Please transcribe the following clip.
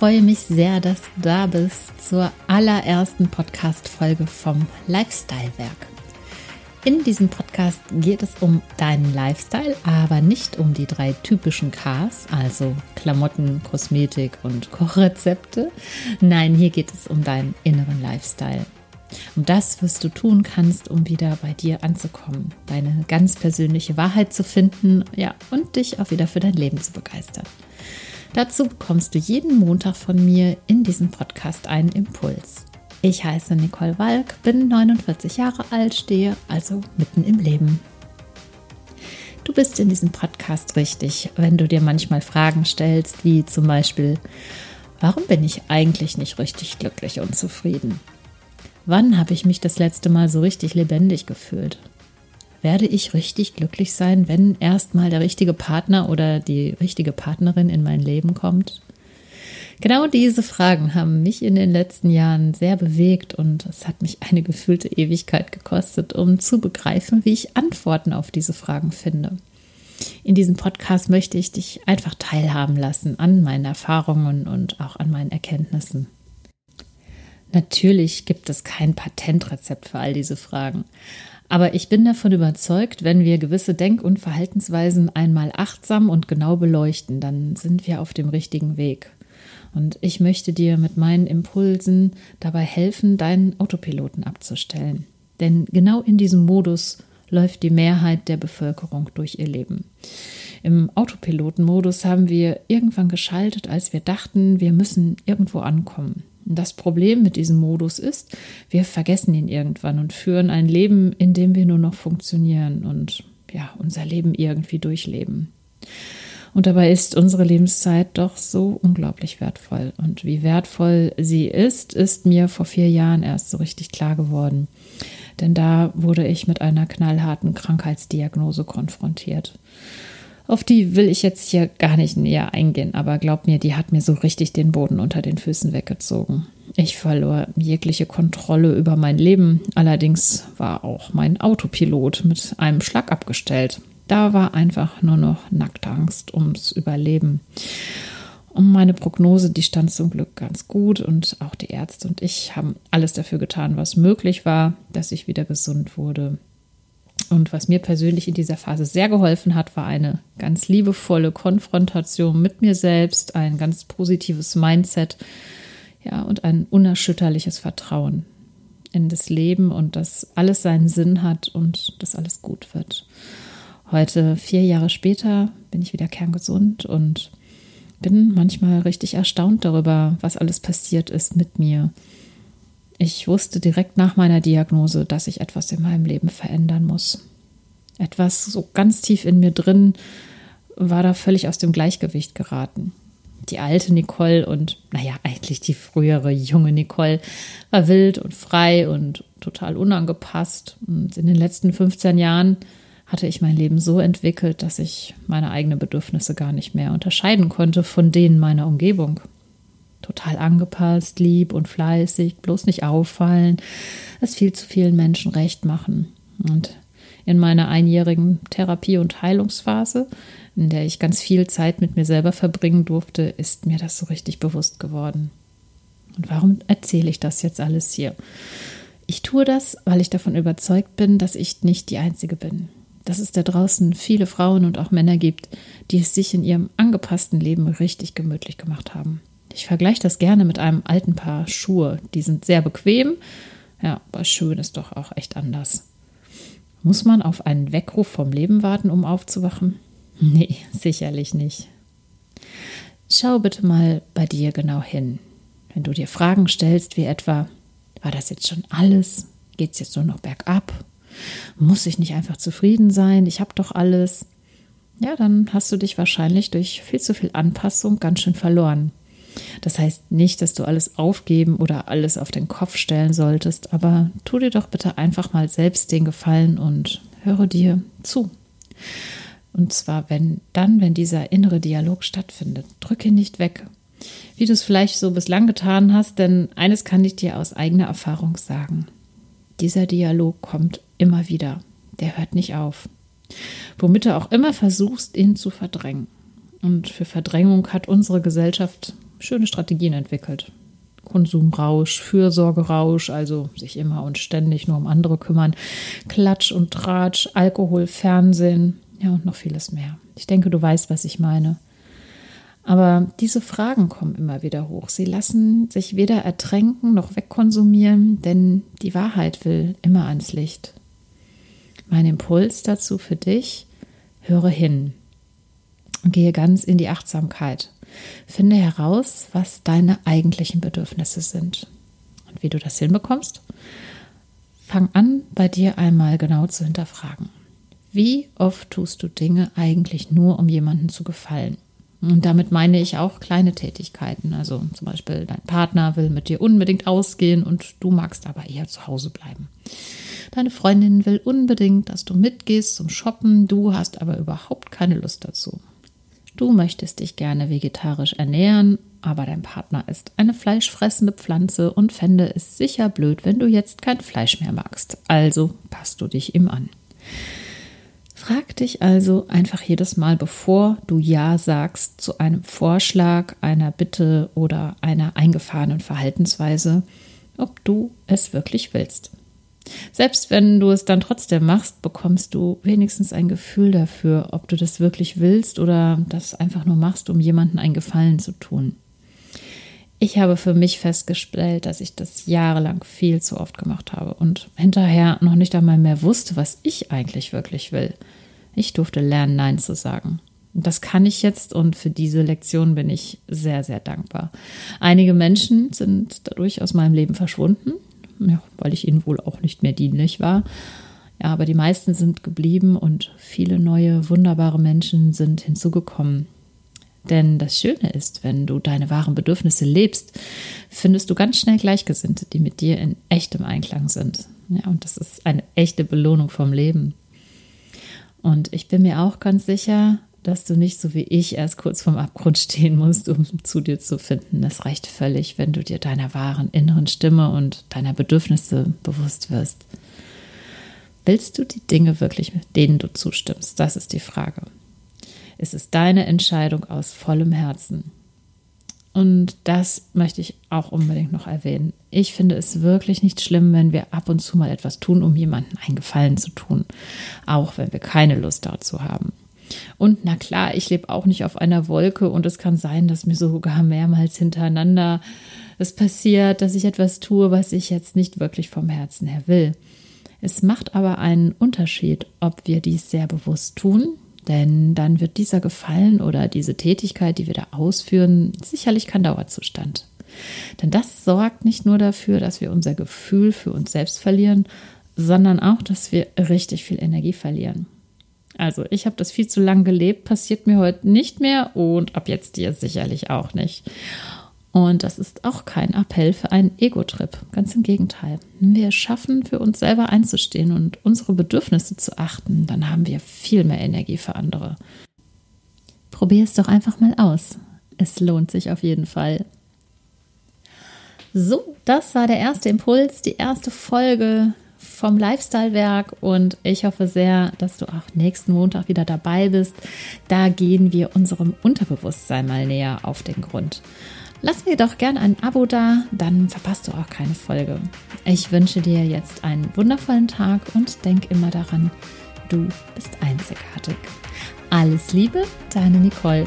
Ich freue mich sehr, dass du da bist zur allerersten Podcast-Folge vom Lifestyle-Werk. In diesem Podcast geht es um deinen Lifestyle, aber nicht um die drei typischen Ks, also Klamotten, Kosmetik und Kochrezepte. Nein, hier geht es um deinen inneren Lifestyle. Um das, was du tun kannst, um wieder bei dir anzukommen, deine ganz persönliche Wahrheit zu finden, ja, und dich auch wieder für dein Leben zu begeistern. Dazu bekommst du jeden Montag von mir in diesem Podcast einen Impuls. Ich heiße Nicole Walk, bin 49 Jahre alt, stehe also mitten im Leben. Du bist in diesem Podcast richtig, wenn du dir manchmal Fragen stellst, wie zum Beispiel, warum bin ich eigentlich nicht richtig glücklich und zufrieden? Wann habe ich mich das letzte Mal so richtig lebendig gefühlt? Werde ich richtig glücklich sein, wenn erstmal der richtige Partner oder die richtige Partnerin in mein Leben kommt? Genau diese Fragen haben mich in den letzten Jahren sehr bewegt und es hat mich eine gefühlte Ewigkeit gekostet, um zu begreifen, wie ich Antworten auf diese Fragen finde. In diesem Podcast möchte ich dich einfach teilhaben lassen an meinen Erfahrungen und auch an meinen Erkenntnissen. Natürlich gibt es kein Patentrezept für all diese Fragen. Aber ich bin davon überzeugt, wenn wir gewisse Denk- und Verhaltensweisen einmal achtsam und genau beleuchten, dann sind wir auf dem richtigen Weg. Und ich möchte dir mit meinen Impulsen dabei helfen, deinen Autopiloten abzustellen. Denn genau in diesem Modus läuft die Mehrheit der Bevölkerung durch ihr Leben. Im Autopilotenmodus haben wir irgendwann geschaltet, als wir dachten, wir müssen irgendwo ankommen. Das Problem mit diesem Modus ist, wir vergessen ihn irgendwann und führen ein Leben, in dem wir nur noch funktionieren und ja, unser Leben irgendwie durchleben. Und dabei ist unsere Lebenszeit doch so unglaublich wertvoll. Und wie wertvoll sie ist, ist mir vor vier Jahren erst so richtig klar geworden. Denn da wurde ich mit einer knallharten Krankheitsdiagnose konfrontiert. Auf die will ich jetzt hier gar nicht näher eingehen, aber glaub mir, die hat mir so richtig den Boden unter den Füßen weggezogen. Ich verlor jegliche Kontrolle über mein Leben, allerdings war auch mein Autopilot mit einem Schlag abgestellt. Da war einfach nur noch nackte Angst ums Überleben. Und meine Prognose, die stand zum Glück ganz gut und auch die Ärzte und ich haben alles dafür getan, was möglich war, dass ich wieder gesund wurde. Und was mir persönlich in dieser Phase sehr geholfen hat, war eine ganz liebevolle Konfrontation mit mir selbst, ein ganz positives Mindset, ja, und ein unerschütterliches Vertrauen in das Leben und dass alles seinen Sinn hat und dass alles gut wird. Heute, vier Jahre später, bin ich wieder kerngesund und bin manchmal richtig erstaunt darüber, was alles passiert ist mit mir ich wusste direkt nach meiner Diagnose, dass ich etwas in meinem Leben verändern muss. Etwas so ganz tief in mir drin war da völlig aus dem Gleichgewicht geraten. Die alte Nicole und, naja, eigentlich die frühere junge Nicole war wild und frei und total unangepasst. Und in den letzten 15 Jahren hatte ich mein Leben so entwickelt, dass ich meine eigenen Bedürfnisse gar nicht mehr unterscheiden konnte von denen meiner Umgebung total angepasst, lieb und fleißig, bloß nicht auffallen, es viel zu vielen Menschen recht machen. Und in meiner einjährigen Therapie- und Heilungsphase, in der ich ganz viel Zeit mit mir selber verbringen durfte, ist mir das so richtig bewusst geworden. Und warum erzähle ich das jetzt alles hier? Ich tue das, weil ich davon überzeugt bin, dass ich nicht die Einzige bin. Dass es da draußen viele Frauen und auch Männer gibt, die es sich in ihrem angepassten Leben richtig gemütlich gemacht haben. Ich vergleiche das gerne mit einem alten Paar Schuhe. Die sind sehr bequem. Ja, aber schön ist doch auch echt anders. Muss man auf einen Weckruf vom Leben warten, um aufzuwachen? Nee, sicherlich nicht. Schau bitte mal bei dir genau hin. Wenn du dir Fragen stellst, wie etwa, war das jetzt schon alles? Geht es jetzt nur noch bergab? Muss ich nicht einfach zufrieden sein? Ich habe doch alles. Ja, dann hast du dich wahrscheinlich durch viel zu viel Anpassung ganz schön verloren. Das heißt nicht, dass du alles aufgeben oder alles auf den Kopf stellen solltest, aber tu dir doch bitte einfach mal selbst den Gefallen und höre dir zu. Und zwar, wenn dann, wenn dieser innere Dialog stattfindet, drücke nicht weg. Wie du es vielleicht so bislang getan hast, denn eines kann ich dir aus eigener Erfahrung sagen. Dieser Dialog kommt immer wieder. Der hört nicht auf. Womit du auch immer versuchst, ihn zu verdrängen. Und für Verdrängung hat unsere Gesellschaft schöne Strategien entwickelt. Konsumrausch, Fürsorgerausch, also sich immer und ständig nur um andere kümmern, Klatsch und Tratsch, Alkohol, Fernsehen, ja und noch vieles mehr. Ich denke, du weißt, was ich meine. Aber diese Fragen kommen immer wieder hoch. Sie lassen sich weder ertränken noch wegkonsumieren, denn die Wahrheit will immer ans Licht. Mein Impuls dazu für dich, höre hin und gehe ganz in die Achtsamkeit. Finde heraus, was deine eigentlichen Bedürfnisse sind. Und wie du das hinbekommst? Fang an, bei dir einmal genau zu hinterfragen. Wie oft tust du Dinge eigentlich nur, um jemandem zu gefallen? Und damit meine ich auch kleine Tätigkeiten. Also zum Beispiel dein Partner will mit dir unbedingt ausgehen und du magst aber eher zu Hause bleiben. Deine Freundin will unbedingt, dass du mitgehst zum Shoppen, du hast aber überhaupt keine Lust dazu. Du möchtest dich gerne vegetarisch ernähren, aber dein Partner ist eine fleischfressende Pflanze und fände es sicher blöd, wenn du jetzt kein Fleisch mehr magst. Also passt du dich ihm an. Frag dich also einfach jedes Mal, bevor du Ja sagst zu einem Vorschlag, einer Bitte oder einer eingefahrenen Verhaltensweise, ob du es wirklich willst. Selbst wenn du es dann trotzdem machst, bekommst du wenigstens ein Gefühl dafür, ob du das wirklich willst oder das einfach nur machst, um jemanden einen Gefallen zu tun. Ich habe für mich festgestellt, dass ich das jahrelang viel zu oft gemacht habe und hinterher noch nicht einmal mehr wusste, was ich eigentlich wirklich will. Ich durfte lernen, Nein zu sagen. Das kann ich jetzt und für diese Lektion bin ich sehr, sehr dankbar. Einige Menschen sind dadurch aus meinem Leben verschwunden, ja, weil ich ihnen wohl auch nicht mehr dienlich war. Ja, aber die meisten sind geblieben und viele neue, wunderbare Menschen sind hinzugekommen. Denn das Schöne ist, wenn du deine wahren Bedürfnisse lebst, findest du ganz schnell Gleichgesinnte, die mit dir in echtem Einklang sind. Ja, und das ist eine echte Belohnung vom Leben. Und ich bin mir auch ganz sicher, dass du nicht so wie ich erst kurz vorm Abgrund stehen musst, um zu dir zu finden. Das reicht völlig, wenn du dir deiner wahren inneren Stimme und deiner Bedürfnisse bewusst wirst. Willst du die Dinge wirklich, mit denen du zustimmst? Das ist die Frage. Es ist deine Entscheidung aus vollem Herzen. Und das möchte ich auch unbedingt noch erwähnen. Ich finde es wirklich nicht schlimm, wenn wir ab und zu mal etwas tun, um jemanden einen Gefallen zu tun, auch wenn wir keine Lust dazu haben. Und na klar, ich lebe auch nicht auf einer Wolke und es kann sein, dass mir sogar mehrmals hintereinander es passiert, dass ich etwas tue, was ich jetzt nicht wirklich vom Herzen her will. Es macht aber einen Unterschied, ob wir dies sehr bewusst tun, denn dann wird dieser Gefallen oder diese Tätigkeit, die wir da ausführen, sicherlich kein Dauerzustand. Denn das sorgt nicht nur dafür, dass wir unser Gefühl für uns selbst verlieren, sondern auch, dass wir richtig viel Energie verlieren. Also ich habe das viel zu lang gelebt, passiert mir heute nicht mehr und ab jetzt dir sicherlich auch nicht. Und das ist auch kein Appell für einen Ego-Trip. Ganz im Gegenteil. Wenn wir schaffen, für uns selber einzustehen und unsere Bedürfnisse zu achten, dann haben wir viel mehr Energie für andere. Probier es doch einfach mal aus. Es lohnt sich auf jeden Fall. So, das war der erste Impuls, die erste Folge vom Lifestyle-Werk und ich hoffe sehr, dass du auch nächsten Montag wieder dabei bist. Da gehen wir unserem Unterbewusstsein mal näher auf den Grund. Lass mir doch gerne ein Abo da, dann verpasst du auch keine Folge. Ich wünsche dir jetzt einen wundervollen Tag und denk immer daran, du bist einzigartig. Alles Liebe, deine Nicole.